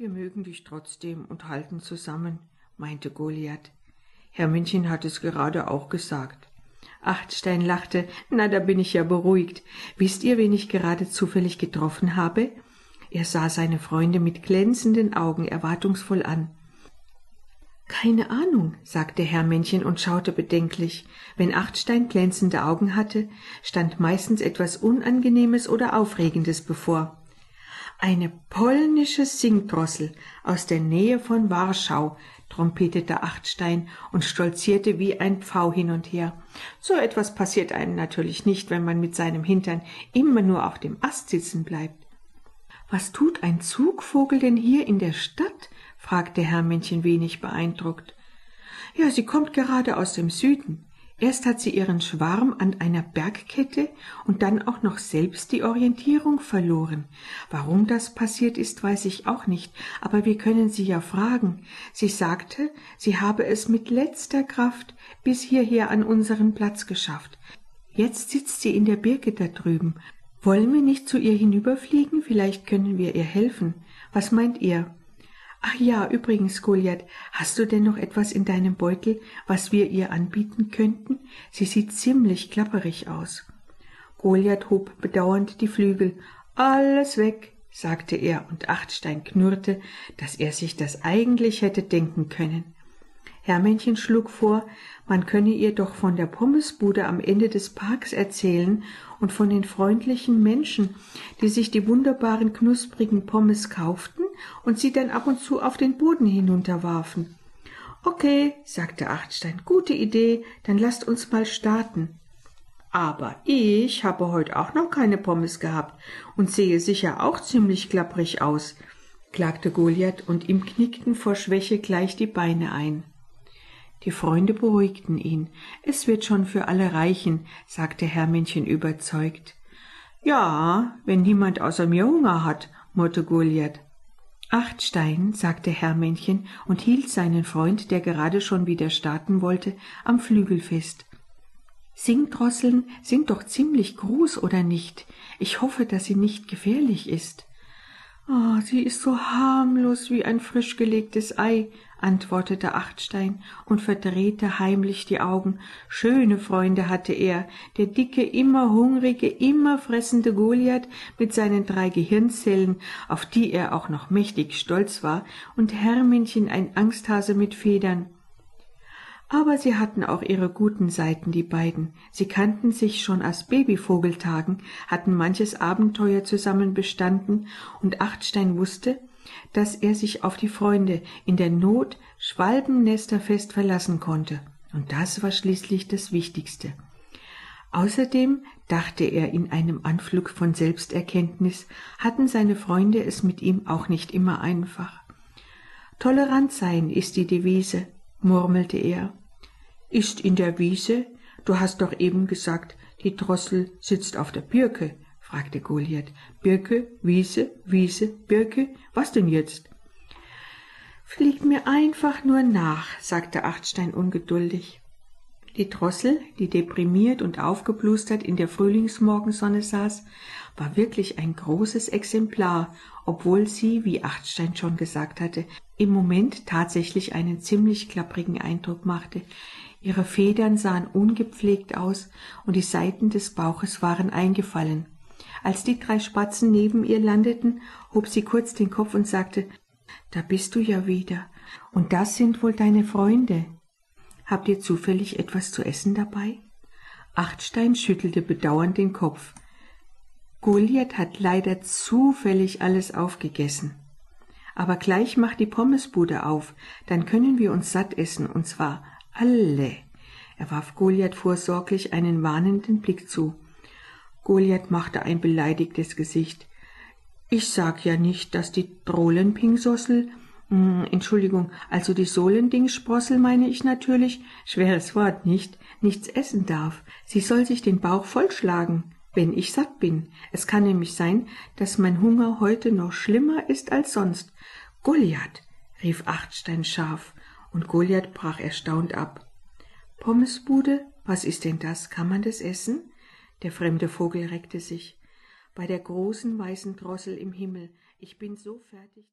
Wir mögen dich trotzdem und halten zusammen, meinte Goliath. Herminchen hat es gerade auch gesagt. Achtstein lachte. Na, da bin ich ja beruhigt. Wisst ihr, wen ich gerade zufällig getroffen habe? Er sah seine Freunde mit glänzenden Augen erwartungsvoll an. Keine Ahnung, sagte Herrmännchen und schaute bedenklich. Wenn Achtstein glänzende Augen hatte, stand meistens etwas Unangenehmes oder Aufregendes bevor. Eine polnische Singdrossel aus der Nähe von Warschau, trompetete Achtstein und stolzierte wie ein Pfau hin und her. So etwas passiert einem natürlich nicht, wenn man mit seinem Hintern immer nur auf dem Ast sitzen bleibt. Was tut ein Zugvogel denn hier in der Stadt? fragte Herrmännchen wenig beeindruckt. Ja, sie kommt gerade aus dem Süden. Erst hat sie ihren Schwarm an einer Bergkette und dann auch noch selbst die Orientierung verloren. Warum das passiert ist, weiß ich auch nicht, aber wir können sie ja fragen. Sie sagte, sie habe es mit letzter Kraft bis hierher an unseren Platz geschafft. Jetzt sitzt sie in der Birke da drüben. Wollen wir nicht zu ihr hinüberfliegen? Vielleicht können wir ihr helfen. Was meint ihr? Ach ja, übrigens, Goliath, hast du denn noch etwas in deinem Beutel, was wir ihr anbieten könnten? Sie sieht ziemlich klapperig aus. Goliath hob bedauernd die Flügel. Alles weg, sagte er, und Achtstein knurrte, dass er sich das eigentlich hätte denken können. Hermännchen schlug vor, man könne ihr doch von der Pommesbude am Ende des Parks erzählen und von den freundlichen Menschen, die sich die wunderbaren knusprigen Pommes kauften und sie dann ab und zu auf den Boden hinunterwarfen. Okay, sagte Achtstein, gute Idee, dann lasst uns mal starten. Aber ich habe heute auch noch keine Pommes gehabt und sehe sicher auch ziemlich klapprig aus, klagte Goliath, und ihm knickten vor Schwäche gleich die Beine ein. Die Freunde beruhigten ihn. Es wird schon für alle reichen, sagte Hermännchen überzeugt. Ja, wenn niemand außer mir Hunger hat, murrte Goliath. Acht Stein, sagte Hermännchen und hielt seinen Freund, der gerade schon wieder starten wollte, am Flügel fest. Singdrosseln sind doch ziemlich groß, oder nicht? Ich hoffe, dass sie nicht gefährlich ist. Oh, sie ist so harmlos wie ein frisch gelegtes Ei, antwortete Achtstein und verdrehte heimlich die Augen. Schöne Freunde hatte er, der dicke, immer hungrige, immer fressende Goliath mit seinen drei Gehirnzellen, auf die er auch noch mächtig stolz war, und Herminchen ein Angsthase mit Federn. Aber sie hatten auch ihre guten Seiten, die beiden. Sie kannten sich schon aus Babyvogeltagen, hatten manches Abenteuer zusammen bestanden, und Achtstein wusste, dass er sich auf die Freunde in der Not schwalbennesterfest verlassen konnte. Und das war schließlich das Wichtigste. Außerdem, dachte er in einem Anflug von Selbsterkenntnis, hatten seine Freunde es mit ihm auch nicht immer einfach. Tolerant sein ist die Devise, murmelte er. Ist in der Wiese? Du hast doch eben gesagt, die Drossel sitzt auf der Birke, fragte Goliath. Birke, Wiese, Wiese, Birke, was denn jetzt? Flieg mir einfach nur nach, sagte Achtstein ungeduldig. Die Drossel, die deprimiert und aufgeblustert in der Frühlingsmorgensonne saß, war wirklich ein großes Exemplar, obwohl sie, wie Achtstein schon gesagt hatte, im Moment tatsächlich einen ziemlich klapprigen Eindruck machte. Ihre Federn sahen ungepflegt aus und die Seiten des Bauches waren eingefallen. Als die drei Spatzen neben ihr landeten, hob sie kurz den Kopf und sagte, da bist du ja wieder. Und das sind wohl deine Freunde. Habt ihr zufällig etwas zu essen dabei? Achtstein schüttelte bedauernd den Kopf. Goliath hat leider zufällig alles aufgegessen. Aber gleich macht die Pommesbude auf, dann können wir uns satt essen, und zwar alle. Er warf Goliath vorsorglich einen warnenden Blick zu. Goliath machte ein beleidigtes Gesicht. Ich sag ja nicht, dass die Drohlenpingsossel, hm, Entschuldigung, also die Sohlendingsprossel meine ich natürlich, schweres Wort, nicht, nichts essen darf. Sie soll sich den Bauch vollschlagen, wenn ich satt bin. Es kann nämlich sein, dass mein Hunger heute noch schlimmer ist als sonst. Goliath, rief Achtstein scharf, und Goliath brach erstaunt ab. Pommesbude, was ist denn das? Kann man das essen? Der fremde Vogel reckte sich. Bei der großen weißen Drossel im Himmel. Ich bin so fertig.